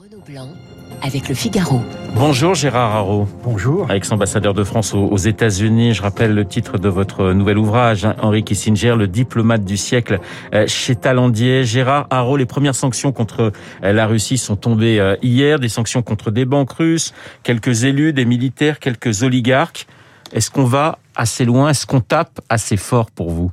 Renaud Blanc avec le Figaro. Bonjour Gérard Haro. Bonjour. Ex-ambassadeur de France aux, États-Unis, je rappelle le titre de votre nouvel ouvrage, hein, Henri Kissinger, le diplomate du siècle euh, chez Talandier. Gérard Haro, les premières sanctions contre euh, la Russie sont tombées euh, hier, des sanctions contre des banques russes, quelques élus, des militaires, quelques oligarques. Est-ce qu'on va assez loin? Est-ce qu'on tape assez fort pour vous?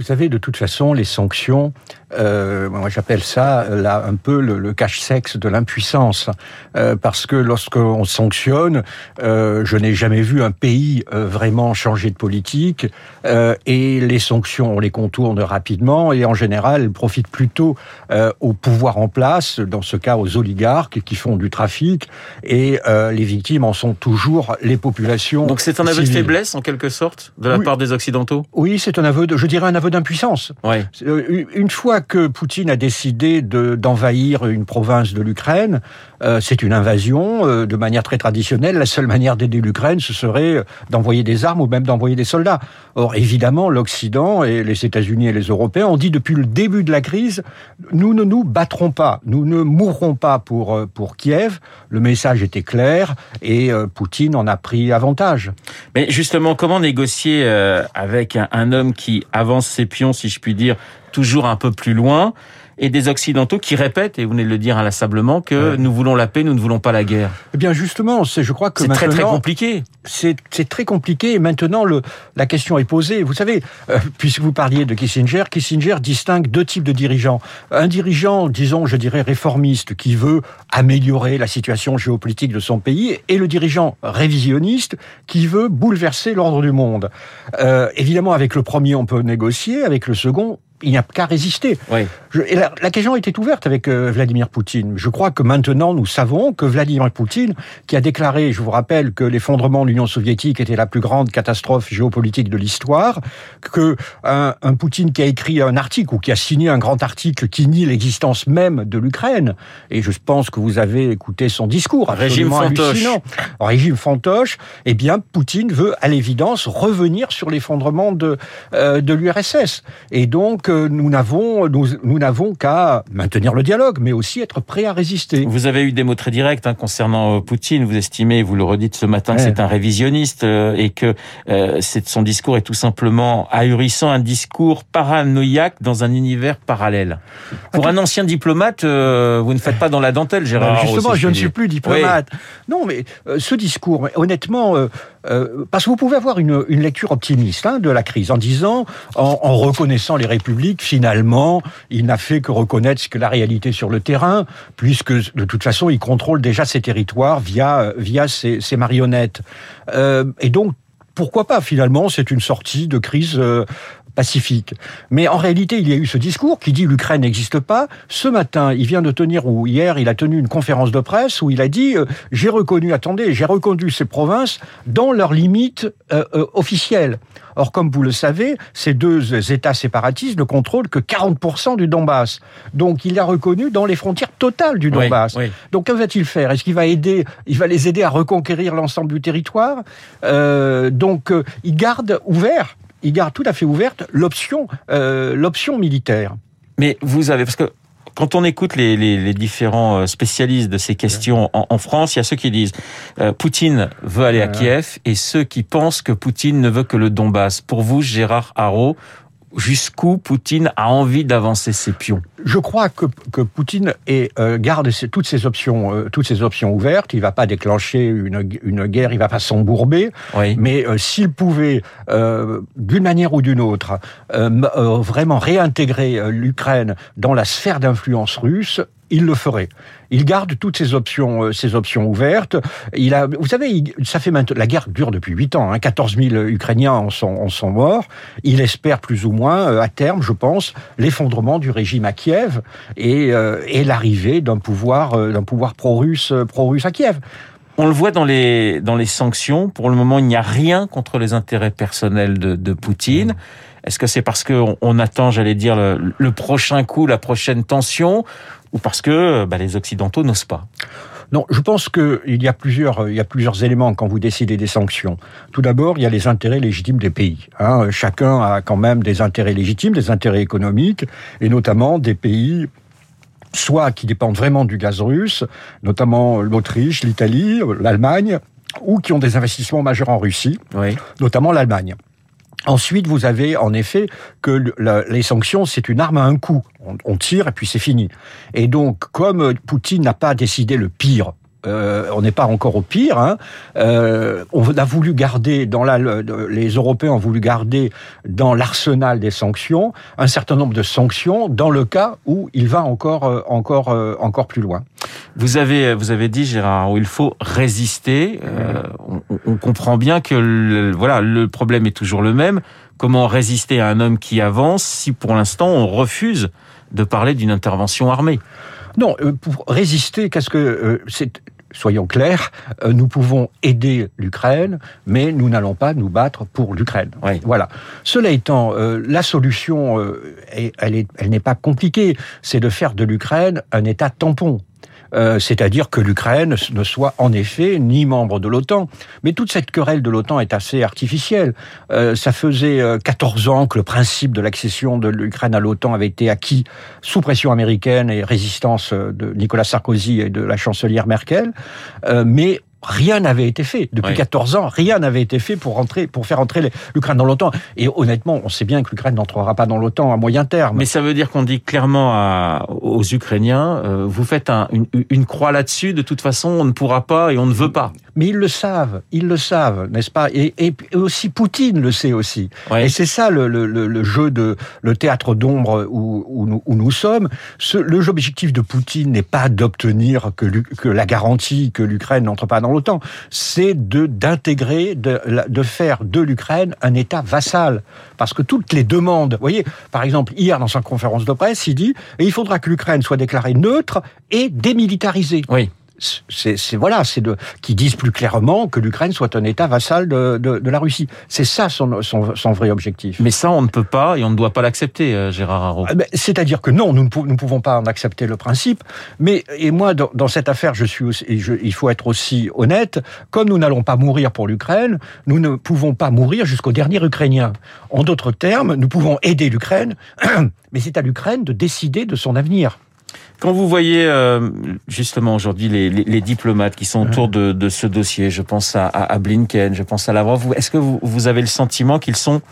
Vous savez, de toute façon, les sanctions, euh, moi j'appelle ça là un peu le, le cache-sexe de l'impuissance, euh, parce que lorsqu'on sanctionne, euh, je n'ai jamais vu un pays euh, vraiment changer de politique, euh, et les sanctions, on les contourne rapidement, et en général, elles profitent plutôt euh, au pouvoir en place, dans ce cas aux oligarques qui font du trafic, et les victimes en sont toujours les populations. Donc c'est un aveu civiles. de faiblesse en quelque sorte de la Oui. part des Occidentaux? Oui, c'est un aveu, de, je dirais un aveu d'impuissance. Ouais. Euh, Une fois que Poutine a décidé de- d'envahir une province de l'Ukraine, euh, c'est une invasion euh, de manière très traditionnelle. La seule manière d'aider l'Ukraine, ce serait d'envoyer des armes ou même d'envoyer des soldats. Or, évidemment, l'Occident et les États-Unis et les Européens ont dit depuis le début de la crise, nous ne nous battrons pas, nous ne mourrons pas pour, pour Kiev. Le message était clair et euh, Poutine en a pris avantage. Mais justement, comment négocier avec un, un homme qui avance pions, si je puis dire, toujours un peu plus loin, et des Occidentaux qui répètent, et vous venez de le dire inlassablement, que Ouais. nous voulons la paix, nous ne voulons pas la guerre Eh bien, justement, c'est, je crois que C'est très très compliqué. c'est c'est très compliqué. Et maintenant, le, la question est posée. Vous savez, euh, puisque vous parliez de Kissinger, Kissinger distingue deux types de dirigeants. Un dirigeant, disons, je dirais, réformiste, qui veut améliorer la situation géopolitique de son pays, et le dirigeant révisionniste, qui veut bouleverser l'ordre du monde. Euh, évidemment, avec le premier, on peut négocier. Avec le second, il n'y a qu'à résister. Oui. Je- et la, la question était ouverte avec euh, Vladimir Poutine. Je crois que maintenant nous savons que Vladimir Poutine, qui a déclaré, je vous rappelle, que l'effondrement de l'Union soviétique était la plus grande catastrophe géopolitique de l'histoire, que un, un Poutine qui a écrit un article ou qui a signé un grand article qui nie l'existence même de l'Ukraine, et je pense que vous avez écouté son discours, Régime fantoche. Régime fantoche. Eh bien, Poutine veut à l'évidence revenir sur l'effondrement de euh, de l'URSS. Et donc, nous n'avons nous, nous n'avons qu'à maintenir le dialogue, mais aussi être prêts à résister. Vous avez eu des mots très directs hein, concernant euh, Poutine. Vous estimez, vous le redites ce matin, que c'est un révisionniste euh, et que euh, son discours est tout simplement ahurissant, un discours paranoïaque dans un univers parallèle. Pour un ancien diplomate, vous ne faites pas dans la dentelle, Gérard. Haro, justement, je ne suis plus diplomate. Non, mais ce discours, honnêtement, euh, parce que vous pouvez avoir une, lecture optimiste hein, de la crise en disant, en, reconnaissant les républiques, finalement, il n'a fait que reconnaître ce que la réalité sur le terrain, puisque de toute façon, il contrôle déjà ses territoires via euh, via ses, marionnettes. Euh, et donc, pourquoi pas Finalement, c'est une sortie de crise. Pacifique. Mais en réalité, il y a eu ce discours qui dit l'Ukraine n'existe pas. Ce matin, il vient de tenir, ou hier, il a tenu une conférence de presse où il a dit euh, j'ai reconnu, attendez, j'ai reconnu ces provinces dans leurs limites euh, euh, officielles. Or, comme vous le savez, ces deux États séparatistes ne contrôlent que 40% du Donbass. Donc, il a reconnu dans les frontières totales du Oui, Donbass. oui. Donc, que va-t-il faire? Est-ce qu'il va aider Il va les aider à reconquérir l'ensemble du territoire? Donc, il garde ouvert, il garde tout à fait ouverte l'option, euh, l'option militaire. Mais vous avez, parce que quand on écoute les, les, les différents euh, spécialistes de ces questions en, en France, il y a ceux qui disent euh, Poutine veut aller à. Kiev et ceux qui pensent que Poutine ne veut que le Donbass. Pour vous, Gérard Haro, jusqu'où Poutine a envie d'avancer ses pions Je crois que, que Poutine est, euh, garde ses- toutes ces options, euh, toutes ces options ouvertes. Il va pas déclencher une, une guerre, il va pas s'embourber. Oui. Mais euh, s'il pouvait, euh, d'une manière ou d'une autre, euh, vraiment réintégrer l'Ukraine dans la sphère d'influence russe, il le ferait. Il garde toutes ces options, euh, ces options ouvertes. Il a, vous savez, il- ça fait maintenant, la guerre dure depuis huit ans. Hein, 14 000 Ukrainiens en sont, en sont morts. Il espère plus ou moins, euh, à terme, je pense, l'effondrement du régime à Kiev et, euh, et l'arrivée d'un pouvoir, euh, d'un pouvoir pro-russe, pro-russe à Kiev. On le voit dans les, dans les sanctions. Pour le moment, il n'y a rien contre les intérêts personnels de, de Poutine. Est-ce que c'est parce qu'on on attend, j'allais dire, le, le prochain coup, la prochaine tension, ou parce que bah, les Occidentaux n'osent pas? Non, je pense qu'il y a plusieurs, il y a plusieurs éléments quand vous décidez des sanctions. Tout d'abord, il y a les intérêts légitimes des pays. Hein. Chacun a quand même des intérêts légitimes, des intérêts économiques, et notamment des pays soit qui dépendent vraiment du gaz russe, notamment l'Autriche, l'Italie, l'Allemagne, ou qui ont des investissements majeurs en Russie, notamment l'Allemagne. Ensuite, vous avez en effet que les sanctions, c'est une arme à un coup. on tire et puis c'est fini. Et donc, comme Poutine n'a pas décidé le pire euh, on n'est pas encore au pire. Hein. Euh, on a voulu garder dans la, les Européens ont voulu garder dans l'arsenal des sanctions un certain nombre de sanctions dans le cas où il va encore euh, encore encore plus loin. Vous avez vous avez dit Gérard où il faut résister. on, comprend bien que le, voilà le problème est toujours le même. Comment résister à un homme qui avance si pour l'instant on refuse de parler d'une intervention armée? Non, euh, pour résister, qu'est-ce que euh, c'est soyons clairs, euh, nous pouvons aider l'Ukraine, mais nous n'allons pas nous battre pour l'Ukraine. Voilà. Cela étant, la solution, elle n'est pas compliquée. C'est de faire de l'Ukraine un État tampon. Euh, c'est-à-dire que l'Ukraine ne soit en effet ni membre de l'OTAN. Mais toute cette querelle de l'OTAN est assez artificielle. Euh, ça faisait 14 euh, ans que le principe de l'accession de l'Ukraine à l'OTAN avait été acquis sous pression américaine et résistance de Nicolas Sarkozy et de la chancelière Merkel. mais rien n'avait été fait. Depuis 14 ans, rien n'avait été fait pour rentrer, pour faire entrer l'Ukraine dans l'OTAN. Et honnêtement, on sait bien que l'Ukraine n'entrera pas dans l'OTAN à moyen terme. Mais ça veut dire qu'on dit clairement à, aux Ukrainiens, euh, vous faites une, une, croix là-dessus, de toute façon, on ne pourra pas et on ne veut pas. Mais ils le savent, ils le savent, n'est-ce pas? Et, et, aussi Poutine le sait aussi. Et c'est ça le, le, le, jeu de le théâtre d'ombre où, où, nous, où nous sommes. Ce, le jeu objectif de Poutine n'est pas d'obtenir que, que la garantie que l'Ukraine n'entre pas dans l'OTAN, c'est de d'intégrer, de, de faire de l'Ukraine un État vassal. Parce que toutes les demandes, vous voyez, par exemple, hier dans sa conférence de presse, il dit il faudra que l'Ukraine soit déclarée neutre et démilitarisée. Oui c'est voilà, c'est de qui disent plus clairement que l'Ukraine soit un État vassal de, de, de la Russie. C'est ça son, son, son, vrai objectif. Mais ça, on ne peut pas et on ne doit pas l'accepter, euh, Gérard Haro. Ah, c'est-à-dire que non, nous ne pouvons pas en accepter le principe. Mais et moi, dans, dans cette affaire, je suis aussi, je, il faut être aussi honnête. Comme nous n'allons pas mourir pour l'Ukraine, nous ne pouvons pas mourir jusqu'au dernier Ukrainien. En d'autres termes, nous pouvons aider l'Ukraine, mais c'est à l'Ukraine de décider de son avenir. Quand vous voyez euh, justement aujourd'hui les, les, les, diplomates qui sont autour de, de ce dossier, je pense à, à, Blinken, je pense à Lavrov, est-ce que vous, vous avez le sentiment qu'ils sont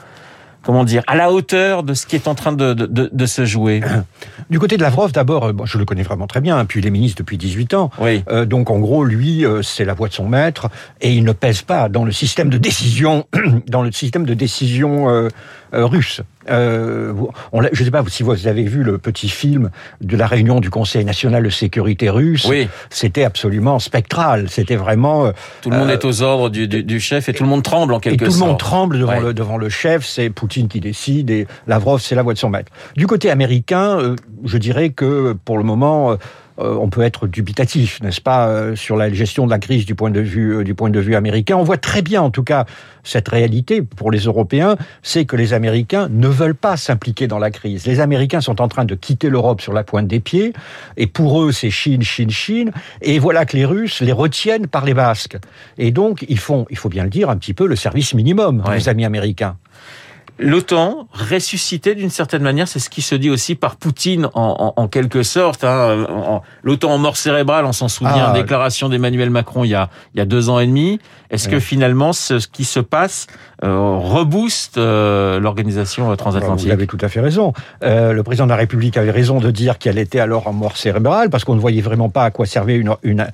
comment dire, à la hauteur de ce qui est en train de, de, de, se jouer Du côté de Lavrov, d'abord, euh, je le connais vraiment très bien, hein, puis il est ministre depuis 18 ans. Oui. Euh, donc en gros, lui, euh, c'est la voix de son maître, et il ne pèse pas dans le système de décision, dans le système de décision euh, russe. Euh, on, je ne sais pas si vous avez vu le petit film de la réunion du Conseil national de sécurité russe. Oui. C'était absolument spectral. C'était vraiment. Euh, tout le monde est aux ordres du, du, du, chef et tout le monde tremble en quelque sorte. Tout le monde tremble devant, le, devant le chef. C'est Poutine qui décide et Lavrov, c'est la voix de son maître. Du côté américain, euh, je dirais que pour le moment euh, on peut être dubitatif, n'est-ce pas, euh, sur la gestion de la crise du point de vue euh, du point de vue américain. On voit très bien, en tout cas, cette réalité pour les Européens, c'est que les Américains ne veulent pas s'impliquer dans la crise. Les Américains sont en train de quitter l'Europe sur la pointe des pieds, et pour eux, c'est Chine, Chine, Chine. Et voilà que les Russes les retiennent par les Basques. Et donc, ils font, il faut bien le dire, un petit peu le service minimum, les amis américains l'OTAN ressuscité d'une certaine manière, c'est ce qui se dit aussi par Poutine en, quelque sorte. Hein, L'OTAN en mort cérébrale, on s'en souvient, ah, déclaration d'Emmanuel Macron il y, a, il y a deux ans et demi. Est-ce que finalement ce, qui se passe euh, rebooste euh, l'organisation transatlantique Vous avez tout à fait raison. Euh, le président de la République avait raison de dire qu'elle était alors en mort cérébrale parce qu'on ne voyait vraiment pas à quoi servait une, une,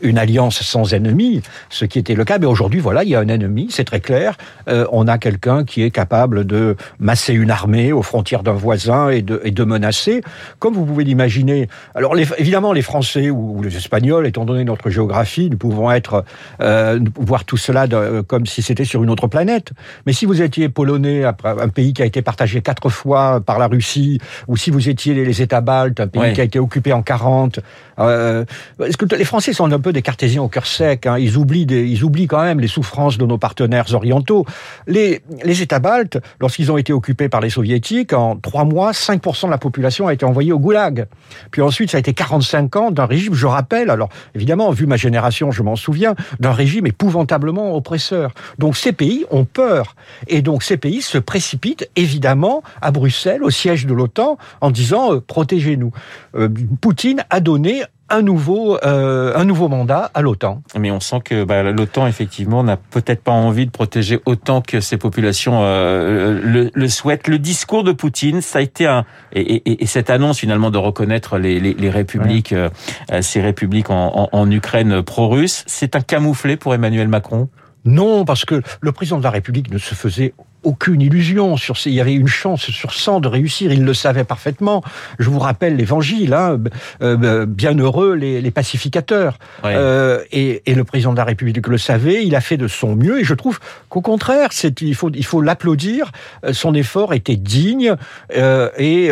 une alliance sans ennemi, ce qui était le cas. Mais aujourd'hui, voilà, il y a un ennemi, c'est très clair. Euh, on a quelqu'un qui est capable de masser une armée aux frontières d'un voisin et de, et de menacer, comme vous pouvez l'imaginer. Alors, les, évidemment, les Français ou, les Espagnols, étant donné notre géographie, nous pouvons être euh, voir tout cela de, comme si c'était sur une autre planète. Mais si vous étiez polonais, un pays qui a été partagé quatre fois par la Russie, ou si vous étiez les, États baltes, un pays qui a été occupé en 40, euh, est-ce que les Français sont un des cartésiens au cœur sec. Hein. Ils oublient, ils oublient quand même les souffrances de nos partenaires orientaux. Les, les États baltes, lorsqu'ils ont été occupés par les soviétiques, en trois mois, 5% de la population a été envoyée au goulag. Puis ensuite, ça a été 45 ans d'un régime, je rappelle, alors évidemment, vu ma génération, je m'en souviens, d'un régime épouvantablement oppresseur. Donc ces pays ont peur. Et donc ces pays se précipitent évidemment à Bruxelles, au siège de l'OTAN, en disant euh, protégez-nous. Euh, Poutine a donné un nouveau, euh, un nouveau mandat à l'OTAN. Mais on sent que bah, l'OTAN, effectivement, n'a peut-être pas envie de protéger autant que ses populations euh, le, le, souhaitent. Le discours de Poutine, ça a été un... Et, et, et cette annonce, finalement, de reconnaître les, les, les républiques, ouais. euh, ces républiques en, en, en Ukraine pro-russe, c'est un camouflet pour Emmanuel Macron? Non, parce que le président de la République ne se faisait aucune illusion sur ces, il y avait une chance sur 100 de réussir, il le savait parfaitement. Je vous rappelle l'évangile, hein, euh, bienheureux les, les pacificateurs. Euh, et, et, le président de la République le savait, il a fait de son mieux et je trouve qu'au contraire, c'est, il faut, il faut l'applaudir. Euh, son effort était digne euh, et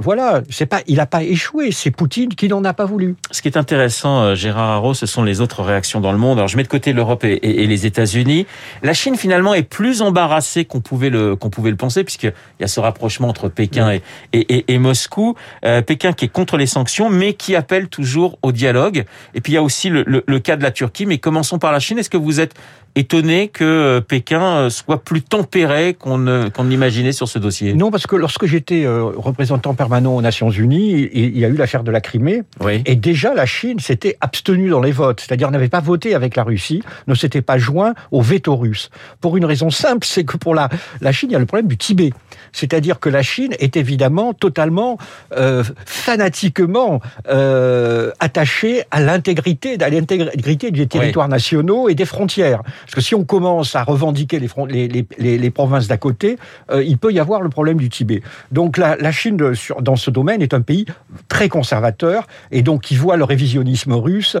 voilà, c'est pas, il n'a pas échoué. C'est Poutine qui n'en a pas voulu. Ce qui est intéressant, Gérard Haro, ce sont les autres réactions dans le monde. Alors je mets de côté l'Europe et, et, et les États-Unis. La Chine finalement est plus embarrassée qu'on pouvait le qu'on pouvait le penser, puisqu'il y a ce rapprochement entre Pékin et, et, et, Moscou. Euh, Pékin qui est contre les sanctions, mais qui appelle toujours au dialogue. Et puis il y a aussi le, le, le cas de la Turquie. Mais commençons par la Chine. Est-ce que vous êtes étonné que euh, Pékin euh, soit plus tempéré qu'on qu'on imaginait sur ce dossier? Non, parce que lorsque j'étais représentant permanent aux Nations Unies, il y a eu l'affaire de la Crimée, oui. et déjà la Chine s'était abstenue dans les votes, c'est-à-dire n'avait pas voté avec la Russie, ne s'était pas joint au veto russe. Pour une raison simple, c'est que pour la, la Chine, il y a le problème du Tibet. C'est-à-dire que la Chine est évidemment totalement, euh, fanatiquement euh, attachée à l'intégrité, à l'intégrité des territoires oui. nationaux et des frontières. Parce que si on commence à revendiquer les, les, les, les provinces d'à côté, euh, il peut y avoir le problème du Tibet. Donc la, la Chine, de, sur, dans ce domaine, est un pays très conservateur et donc qui voit le révisionnisme russe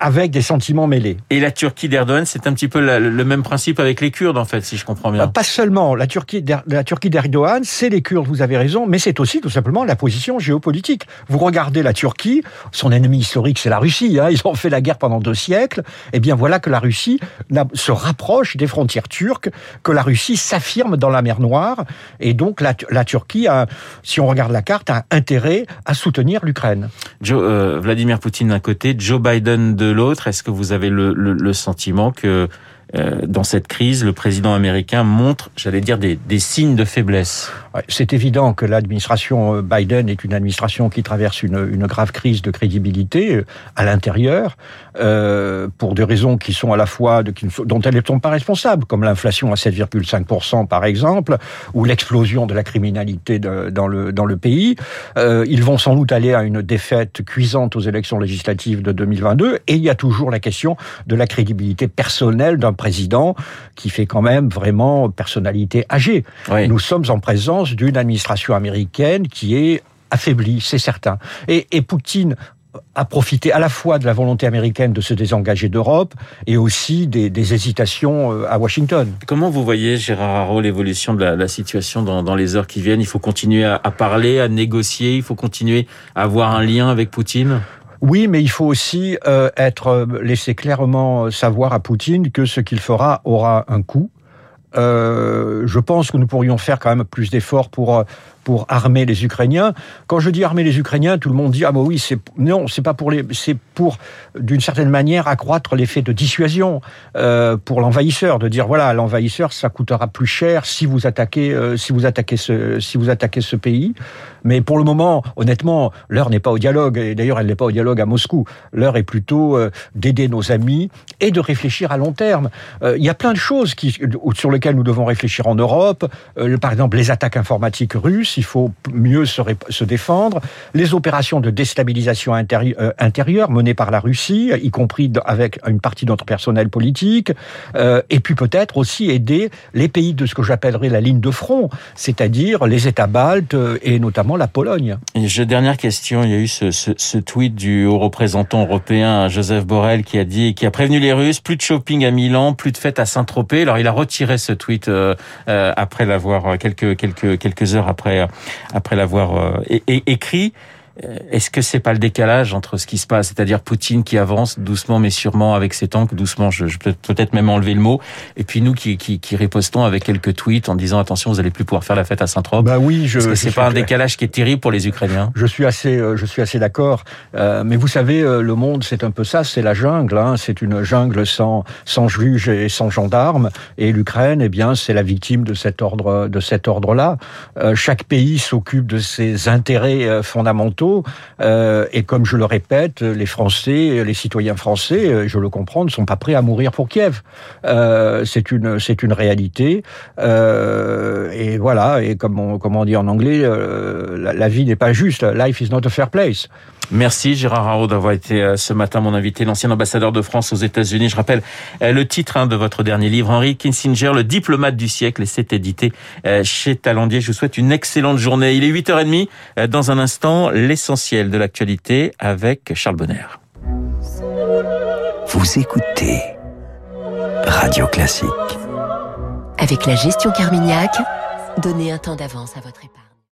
avec des sentiments mêlés. Et la Turquie d'Erdogan, c'est un petit peu la, le même principe avec les Kurdes, en fait, si je comprends bien. Pas seulement. La Turquie, la Turquie d'Erdogan, c'est les Kurdes, vous avez raison, mais c'est aussi tout simplement la position géopolitique. Vous regardez la Turquie, son ennemi historique, c'est la Russie. Hein, ils ont fait la guerre pendant deux siècles. Eh bien, voilà que la Russie se rapproche des frontières turques, que la Russie s'affirme dans la mer Noire, et donc la, la, Turquie, a, si on regarde la carte, a intérêt à soutenir l'Ukraine. Euh, Vladimir Poutine d'un côté, Joe Biden de l'autre, est-ce que vous avez le, le, le sentiment que euh, dans cette crise, le président américain montre, j'allais dire, des, signes de faiblesse. C'est évident que l'administration euh, Biden est une administration qui traverse une, grave crise de crédibilité euh, à l'intérieur, pour des raisons qui sont à la fois dont elles ne sont pas responsables, comme l'inflation à 7,5% par exemple, ou l'explosion de la criminalité dans, le, pays. Ils vont sans doute aller à une défaite cuisante aux élections législatives de 2022, et il y a toujours la question de la crédibilité personnelle d'un président qui fait quand même vraiment personnalité âgée. Oui. Nous sommes en présence d'une administration américaine qui est affaiblie, c'est certain. Et, et Poutine a profité à la fois de la volonté américaine de se désengager d'Europe et aussi des, des, hésitations euh, à Washington. Comment vous voyez, Gérard Haro, l'évolution de la, la situation dans, dans, les heures qui viennent? Il faut continuer à, à parler, à négocier, il faut continuer à avoir un lien avec Poutine? Oui, mais il faut aussi euh, être euh, laisser clairement savoir à Poutine que ce qu'il fera aura un coût. Euh, je pense que nous pourrions faire quand même plus d'efforts pour pour armer les Ukrainiens. Quand je dis armer les Ukrainiens, tout le monde dit ah bah oui c'est non c'est pas pour les c'est pour d'une certaine manière accroître l'effet de dissuasion euh, pour l'envahisseur de dire voilà l'envahisseur ça coûtera plus cher si vous attaquez euh, si vous attaquez ce si vous attaquez ce pays. Mais pour le moment honnêtement l'heure n'est pas au dialogue et d'ailleurs elle n'est pas au dialogue à Moscou. L'heure est plutôt euh, d'aider nos amis et de réfléchir à long terme. Il y a plein de choses sur lesquelles nous devons réfléchir en Europe. Par exemple les attaques informatiques russes il faut mieux se, défendre, les opérations de déstabilisation euh, intérieure menées par la Russie, y compris avec une partie de notre personnel politique, euh, et puis peut-être aussi aider les pays de ce que j'appellerais la ligne de front, c'est-à-dire les États baltes euh, et notamment la Pologne. Et je, dernière question, il y a eu ce, tweet du haut représentant européen Joseph Borrell qui a dit, qui a prévenu les Russes, plus de shopping à Milan, plus de fêtes à Saint-Tropez. Alors il a retiré ce tweet après l'avoir quelques heures après après l'avoir euh, écrit. Est-ce que c'est pas le décalage entre ce qui se passe, c'est-à-dire Poutine qui avance doucement mais sûrement avec ses tanks, doucement, je, je peux peut-être même enlever le mot, et puis nous qui, qui, qui ripostons avec quelques tweets en disant attention, vous allez plus pouvoir faire la fête à Saint-Trope. Bah oui, je. Est-ce que c'est pas un décalage qui est terrible pour les Ukrainiens Je suis assez, euh, je suis assez d'accord. Euh, mais vous savez, euh, le monde, c'est un peu ça, c'est la jungle. Hein, c'est une jungle sans sans juge et sans gendarme. Et l'Ukraine, eh bien, c'est la victime de cet ordre, de cet ordre-là. Euh, chaque pays s'occupe de ses intérêts euh, Euh, et comme je le répète, les Français, les citoyens français, je le comprends, ne sont pas prêts à mourir pour Kiev. c'est une, c'est une réalité. et voilà. Et comme on, comme on dit en anglais, la, la vie n'est pas juste. Life is not a fair place. Merci Gérard Haro d'avoir été euh, ce matin mon invité, l'ancien ambassadeur de France aux États-Unis. Je rappelle euh, le titre hein, de votre dernier livre, Henry Kissinger, le diplomate du siècle, et c'est édité euh, chez Talandier. Je vous souhaite une excellente journée. Il est 8h30. Dans un instant, l'essentiel de l'actualité avec Charles Bonner. Vous écoutez Radio Classique. Avec la gestion Carmignac, donnez un temps d'avance à votre épargne.